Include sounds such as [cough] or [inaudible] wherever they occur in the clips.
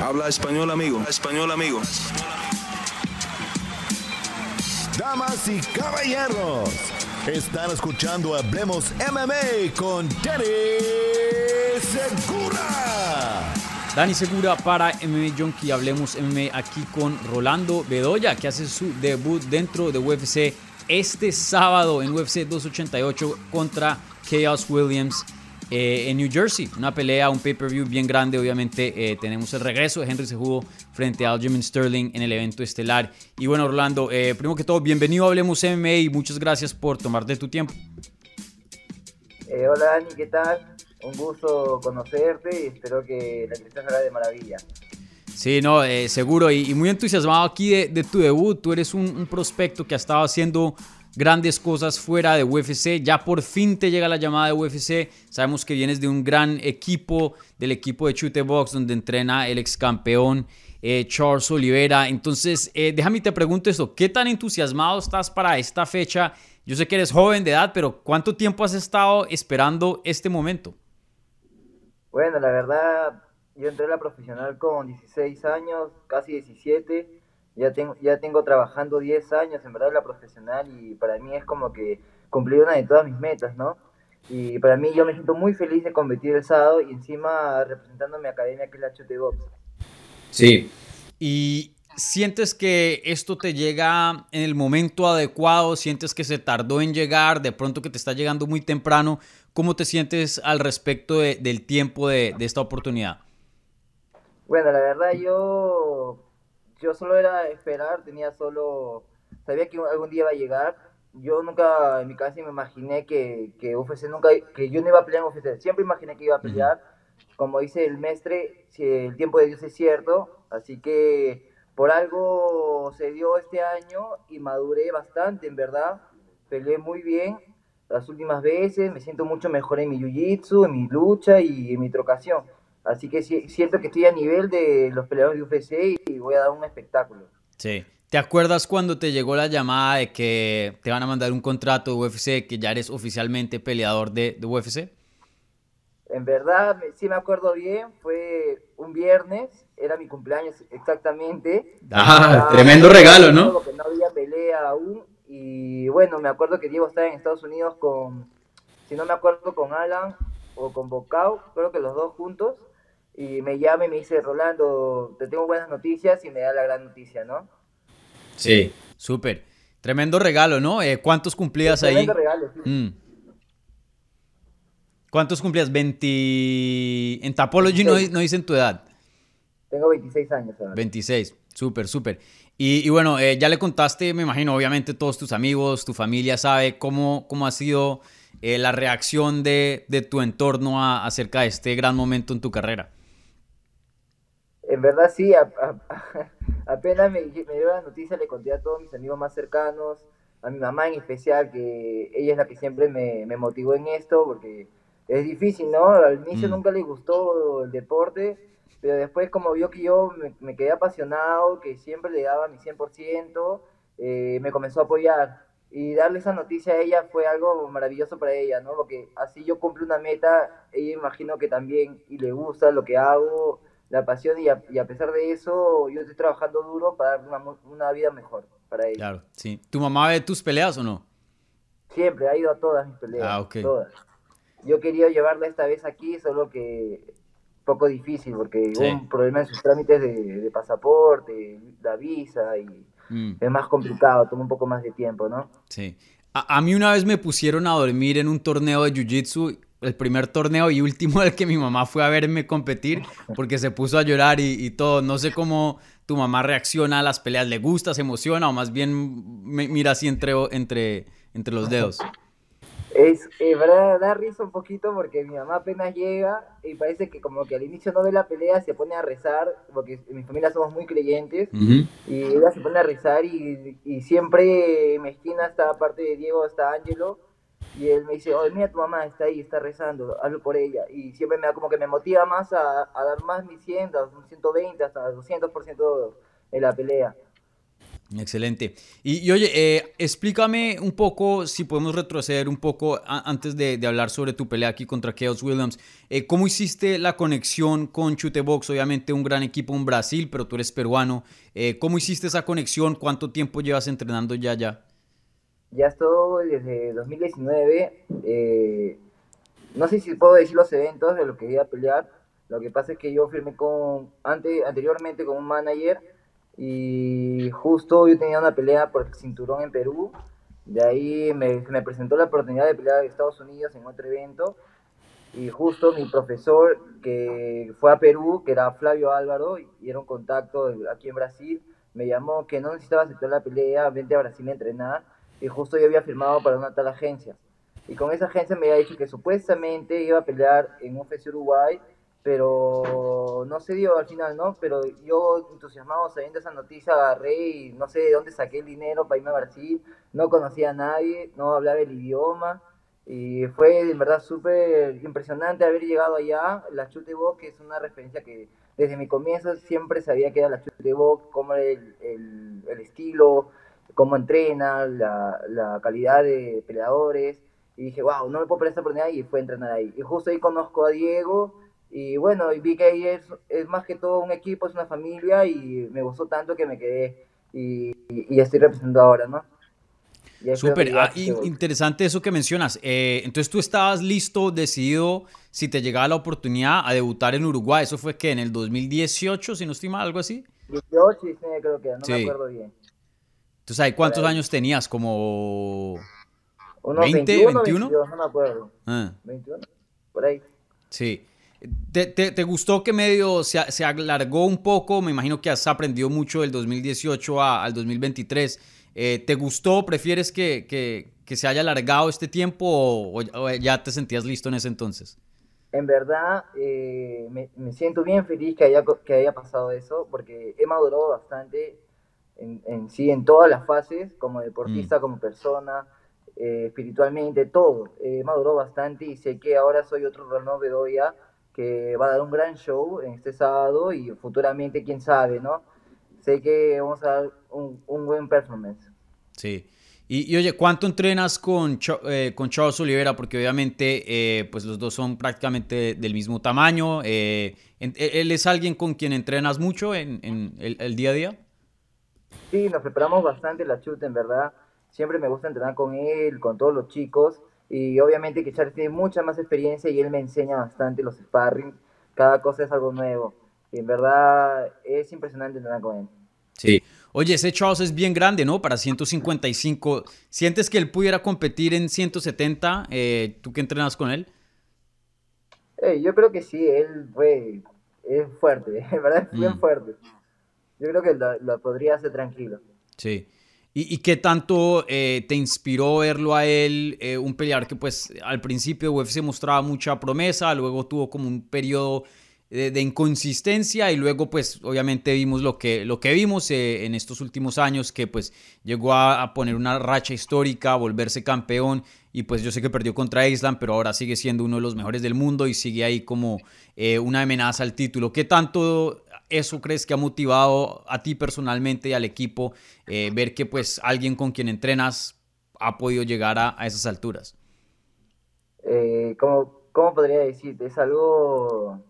Habla español, amigo. Español, amigo. Damas y caballeros, están escuchando Hablemos MMA con Danny Segura. Dani Segura para MMA Junkie. Hablemos MMA aquí con Rolando Bedoya, que hace su debut dentro de UFC este sábado en UFC 288 contra Chaos Williams. Eh, en New Jersey. Una pelea, un pay-per-view bien grande. Obviamente eh, tenemos el regreso de Henry Cejudo frente a Aljamain Sterling en el evento estelar. Y bueno, Orlando, eh, primero que todo, bienvenido a Hablemos MMA y muchas gracias por tomarte tu tiempo. hola Dani, ¿qué tal? Un gusto conocerte y espero que la entrevista salga de maravilla. Sí, no, seguro. Y, muy entusiasmado aquí de, tu debut. Tú eres un, un prospecto que ha estado haciendo grandes cosas fuera de UFC. Ya por fin te llega la llamada de UFC. Sabemos que vienes de un gran equipo, del equipo de Chute Box, donde entrena el ex campeón eh, Charles Oliveira. Entonces, eh, déjame te pregunto esto: ¿qué tan entusiasmado estás para esta fecha? Yo sé que eres joven de edad, pero ¿cuánto tiempo has estado esperando este momento? Bueno, la verdad, yo entré a la profesional con 16 años, casi 17 ya tengo, ya tengo trabajando 10 años en verdad en la profesional y para mí es como que cumplir una de todas mis metas, ¿no? Y para mí yo me siento muy feliz de competir el sábado y encima representando mi academia que es la Chute Box. Sí. Y sientes que esto te llega en el momento adecuado, sientes que se tardó en llegar, de pronto que te está llegando muy temprano. ¿Cómo te sientes al respecto del tiempo de, de esta oportunidad? Bueno, la verdad yo yo solo era esperar, tenía solo, sabía que algún día iba a llegar. Yo nunca en mi casa me imaginé que, que UFC nunca, que yo no iba a pelear en UFC. Siempre imaginé que iba a pelear. Como dice el mestre, si el tiempo de Dios es cierto. Así que por algo se dio este año y maduré bastante, en verdad. Peleé muy bien las últimas veces, me siento mucho mejor en mi jiu-jitsu, en mi lucha y en mi trocación. Así que siento que estoy a nivel de los peleadores de UFC y voy a dar un espectáculo. Sí. ¿Te acuerdas cuando te llegó la llamada de que te van a mandar un contrato de UFC, que ya eres oficialmente peleador de, UFC? En verdad, sí me acuerdo bien, fue un viernes, era mi cumpleaños exactamente. Ah, tremendo regalo, ¿no? Porque no había pelea aún y bueno, me acuerdo que Diego estaba en Estados Unidos con, si no me acuerdo, con Alan o con Bocao, creo que los dos juntos y me llama y me dice, Rolando, te tengo buenas noticias y me da la gran noticia, ¿no? Sí, súper. Tremendo regalo, ¿no? Eh, ¿Cuántos cumplías ahí? Tremendo regalo, sí. Mm. ¿Cuántos cumplías? 20... En Tapology no, no, dicen tu edad. Tengo 26 años ahora. 26, súper, súper. Y, bueno, eh, ya le contaste, me imagino, obviamente todos tus amigos, tu familia sabe cómo, cómo ha sido eh, la reacción de, de tu entorno acerca de este gran momento en tu carrera. En verdad sí, [laughs] apenas me, dio la noticia le conté a todos mis amigos más cercanos, a mi mamá en especial, que ella es la que siempre me, motivó en esto, porque es difícil, ¿no? Al inicio mm. nunca le gustó el deporte, pero después como vio que yo me, quedé apasionado, que siempre le daba mi 100%, eh, me comenzó a apoyar. Y darle esa noticia a ella fue algo maravilloso para ella, ¿no? Porque así yo cumplo una meta, ella imagino que también, y le gusta lo que hago, la pasión y a, y a, pesar de eso yo estoy trabajando duro para dar una, una, vida mejor para ella. Claro, sí. ¿Tu mamá ve tus peleas o no? Siempre, ha ido a todas mis peleas. Ah, ok. Todas. Yo quería llevarla esta vez aquí, solo que poco difícil porque hubo un problema en sus trámites de, de pasaporte, la visa y mm. es más complicado, toma un poco más de tiempo, ¿no? Sí. A, a, mí una vez me pusieron a dormir en un torneo de Jiu-Jitsu el primer torneo y último del que mi mamá fue a verme competir porque se puso a llorar y, todo. No sé cómo tu mamá reacciona a las peleas. ¿Le gusta, se emociona o más bien mira así entre, entre, entre los dedos? Es eh, verdad, da risa un poquito porque mi mamá apenas llega y parece que como que al inicio no ve la pelea, se pone a rezar, porque en mi familia somos muy creyentes, y ella se pone a rezar y, y siempre esquina está, aparte de Diego, está Ángelo, y él me dice, oye, mira, tu mamá está ahí, está rezando, hazlo por ella. Y siempre me da como que me motiva más a, dar más mi 100, 120, hasta 200% en la pelea. Excelente. Y, y oye, eh, explícame un poco, si podemos retroceder un poco a- antes de, de hablar sobre tu pelea aquí contra Chaos Williams. eh, ¿Cómo hiciste la conexión con Chutebox? Obviamente un gran equipo en Brasil, pero tú eres peruano. Eh, ¿Cómo hiciste esa conexión? ¿Cuánto tiempo llevas entrenando ya ya? Ya estoy desde 2019. eh, no sé si puedo decir los eventos de los que iba a pelear. Lo que pasa es que yo firmé con ante, anteriormente con un manager y justo yo tenía una pelea por el cinturón en Perú. De ahí me, me presentó la oportunidad de pelear en Estados Unidos en otro evento. Y justo mi profesor que fue a Perú, que era Flavio Álvaro, y era un contacto aquí en Brasil, me llamó que no necesitaba aceptar la pelea, vente a Brasil a entrenar. Y justo yo había firmado para una tal agencia. Y con esa agencia me había dicho que supuestamente iba a pelear en UFC Uruguay, pero no se dio al final, ¿no? Pero yo entusiasmado sabiendo esa noticia agarré y no sé de dónde saqué el dinero para irme a Brasil, no conocía a nadie, no hablaba el idioma y fue en verdad súper impresionante haber llegado allá. La Chute Box, que es una referencia que desde mi comienzo siempre sabía que era la Chute Box, cómo era el, el, el estilo, cómo entrena, la, la calidad de peleadores. Y dije, wow, no me puedo perder esta oportunidad y fue a entrenar ahí. Y justo ahí conozco a Diego y bueno, vi que ahí es, es más que todo un equipo, es una familia y me gustó tanto que me quedé y, y, y estoy representando ahora, ¿no? Súper, ah, interesante eso que mencionas. Eh, entonces tú estabas listo, decidido, si te llegaba la oportunidad a debutar en Uruguay. ¿Eso fue que en el 2018, si no estoy mal, algo así? 18, 19 creo que no Sí. me acuerdo bien. Entonces, ¿ahí ¿cuántos ahí. años tenías? Como... Unos 20, 21, 21? 22, no me acuerdo. Ah, 21, por ahí. sí. ¿Te, te, te gustó que medio se, se alargó un poco? Me imagino que has aprendido mucho del 2018 a- al 2023. Eh, ¿Te gustó? ¿Prefieres que, que- que se haya alargado este tiempo o, o- ya te sentías listo en ese entonces? En verdad, eh, me, me siento bien feliz que haya, que haya pasado eso, porque he madurado bastante en, en sí, en todas las fases, como deportista, como persona, eh, espiritualmente, todo. He madurado bastante y sé que ahora soy otro Ronald Bedoya que va a dar un gran show en este sábado y futuramente, quién sabe, ¿no? Sé que vamos a dar un, un buen performance. Sí. Y, y, oye, ¿cuánto entrenas con, eh, con Charles Oliveira? Porque obviamente eh, pues los dos son prácticamente del mismo tamaño. eh, en- ¿Él es alguien con quien entrenas mucho en, en el, el día a día? Sí, nos preparamos bastante la chuta, en verdad. Siempre me gusta entrenar con él, con todos los chicos. Y obviamente que Charles tiene mucha más experiencia y él me enseña bastante los sparring. Cada cosa es algo nuevo. Y en verdad es impresionante entrenar con él. Sí. Oye, ese Charles es bien grande, ¿no? Para 155. ¿Sientes que él pudiera competir en 170? Eh, ¿Tú que entrenas con él? Eh, yo creo que sí, él fue es fuerte, [laughs] en verdad es bien Mm. fuerte. Yo creo que lo, lo podría hacer tranquilo. Sí. ¿Y, y qué tanto eh, te inspiró verlo a él? eh, un peleador que pues al principio UFC mostraba mucha promesa, luego tuvo como un periodo de, inconsistencia y luego pues obviamente vimos lo que, lo que vimos eh, en estos últimos años que pues llegó a, poner una racha histórica, a volverse campeón y pues yo sé que perdió contra Island, pero ahora sigue siendo uno de los mejores del mundo y sigue ahí como eh, una amenaza al título. ¿Qué tanto eso crees que ha motivado a ti personalmente y al equipo eh, ver que pues alguien con quien entrenas ha podido llegar a, a esas alturas? ¿cómo, ¿Cómo podría decirte? Es algo...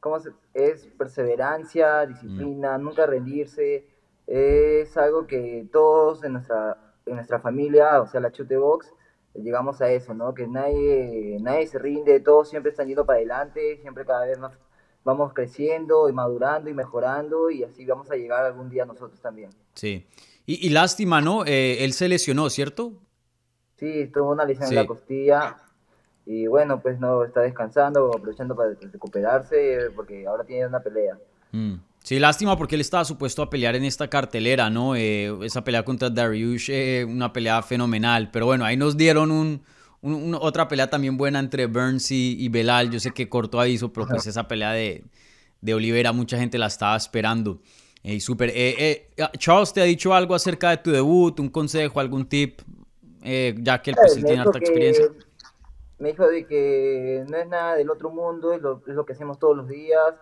¿Cómo se- es perseverancia, disciplina, nunca rendirse. Es algo que todos en nuestra, en nuestra familia, o sea, la Chute Box, llegamos a eso, ¿no? Que nadie, nadie se rinde, todos siempre están yendo para adelante, siempre cada vez más vamos creciendo y madurando y mejorando y así vamos a llegar algún día nosotros también. Sí. Y, y lástima, ¿no? Eh, él se lesionó, ¿cierto? Sí, tuvo una lesión Sí. en la costilla y bueno, pues no, está descansando, aprovechando para recuperarse porque ahora tiene una pelea. Mm. Sí, lástima porque él estaba supuesto a pelear en esta cartelera, ¿no? Eh, esa pelea contra Dariush, eh, una pelea fenomenal. Pero bueno, ahí nos dieron un, un- un- otra pelea también buena entre Burns y, y Belal. Yo sé que corto aviso, pero pues esa pelea de, de Olivera mucha gente la estaba esperando. Eh, y súper. Eh, eh, Charles, ¿te ha dicho algo acerca de tu debut? ¿Un consejo, algún tip? Eh, ya que él, pues, él me tiene harta experiencia. Me dijo de que no es nada del otro mundo, es lo, que hacemos todos los días,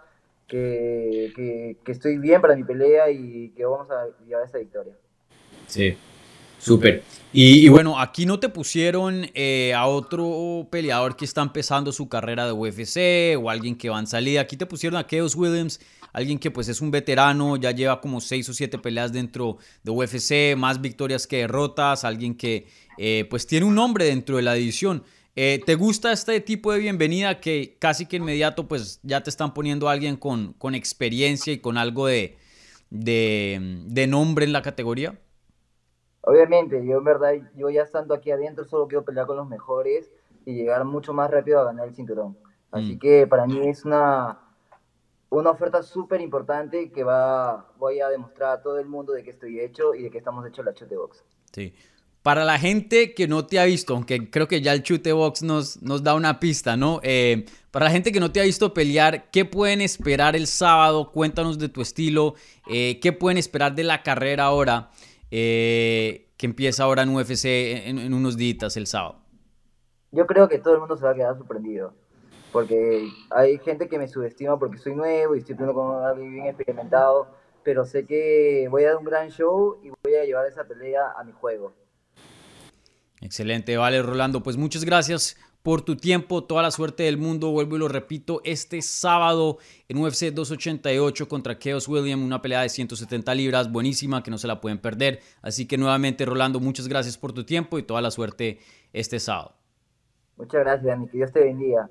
que, que, que estoy bien para mi pelea y que vamos a llevar esa victoria. Sí, súper. Y, bueno, aquí no te pusieron eh, a otro peleador que está empezando su carrera de UFC o alguien que va en salida. Aquí te pusieron a Chaos Williams, alguien que pues es un veterano, ya lleva como seis o siete peleas dentro de UFC, más victorias que derrotas, alguien que eh, pues tiene un nombre dentro de la división. Eh, ¿Te gusta este tipo de bienvenida que casi que inmediato pues ya te están poniendo a alguien con, con experiencia y con algo de, de, de nombre en la categoría? Obviamente, yo en verdad, yo ya estando aquí adentro solo quiero pelear con los mejores y llegar mucho más rápido a ganar el cinturón. Así mm. que para mí es una, una oferta súper importante que va, voy a demostrar a todo el mundo de que estoy hecho y de que estamos hechos la chute box. Sí. Para la gente que no te ha visto, aunque creo que ya el chute box nos, nos da una pista, ¿no? Eh, para la gente que no te ha visto pelear, ¿qué pueden esperar el sábado? Cuéntanos de tu estilo. Eh, ¿Qué pueden esperar de la carrera ahora? Eh, que empieza ahora en UFC en, unos días el sábado? Yo creo que todo el mundo se va a quedar sorprendido. Porque hay gente que me subestima porque soy nuevo y estoy con alguien bien experimentado. Pero sé que voy a dar un gran show y voy a llevar esa pelea a mi juego. Excelente, vale, Rolando. Pues muchas gracias por tu tiempo, toda la suerte del mundo. Vuelvo y lo repito, este sábado en UFC 288 contra Chaos William, una pelea de 170 libras, buenísima, que no se la pueden perder. Así que nuevamente, Rolando, muchas gracias por tu tiempo y toda la suerte este sábado. Muchas gracias, Dani, que Dios te bendiga.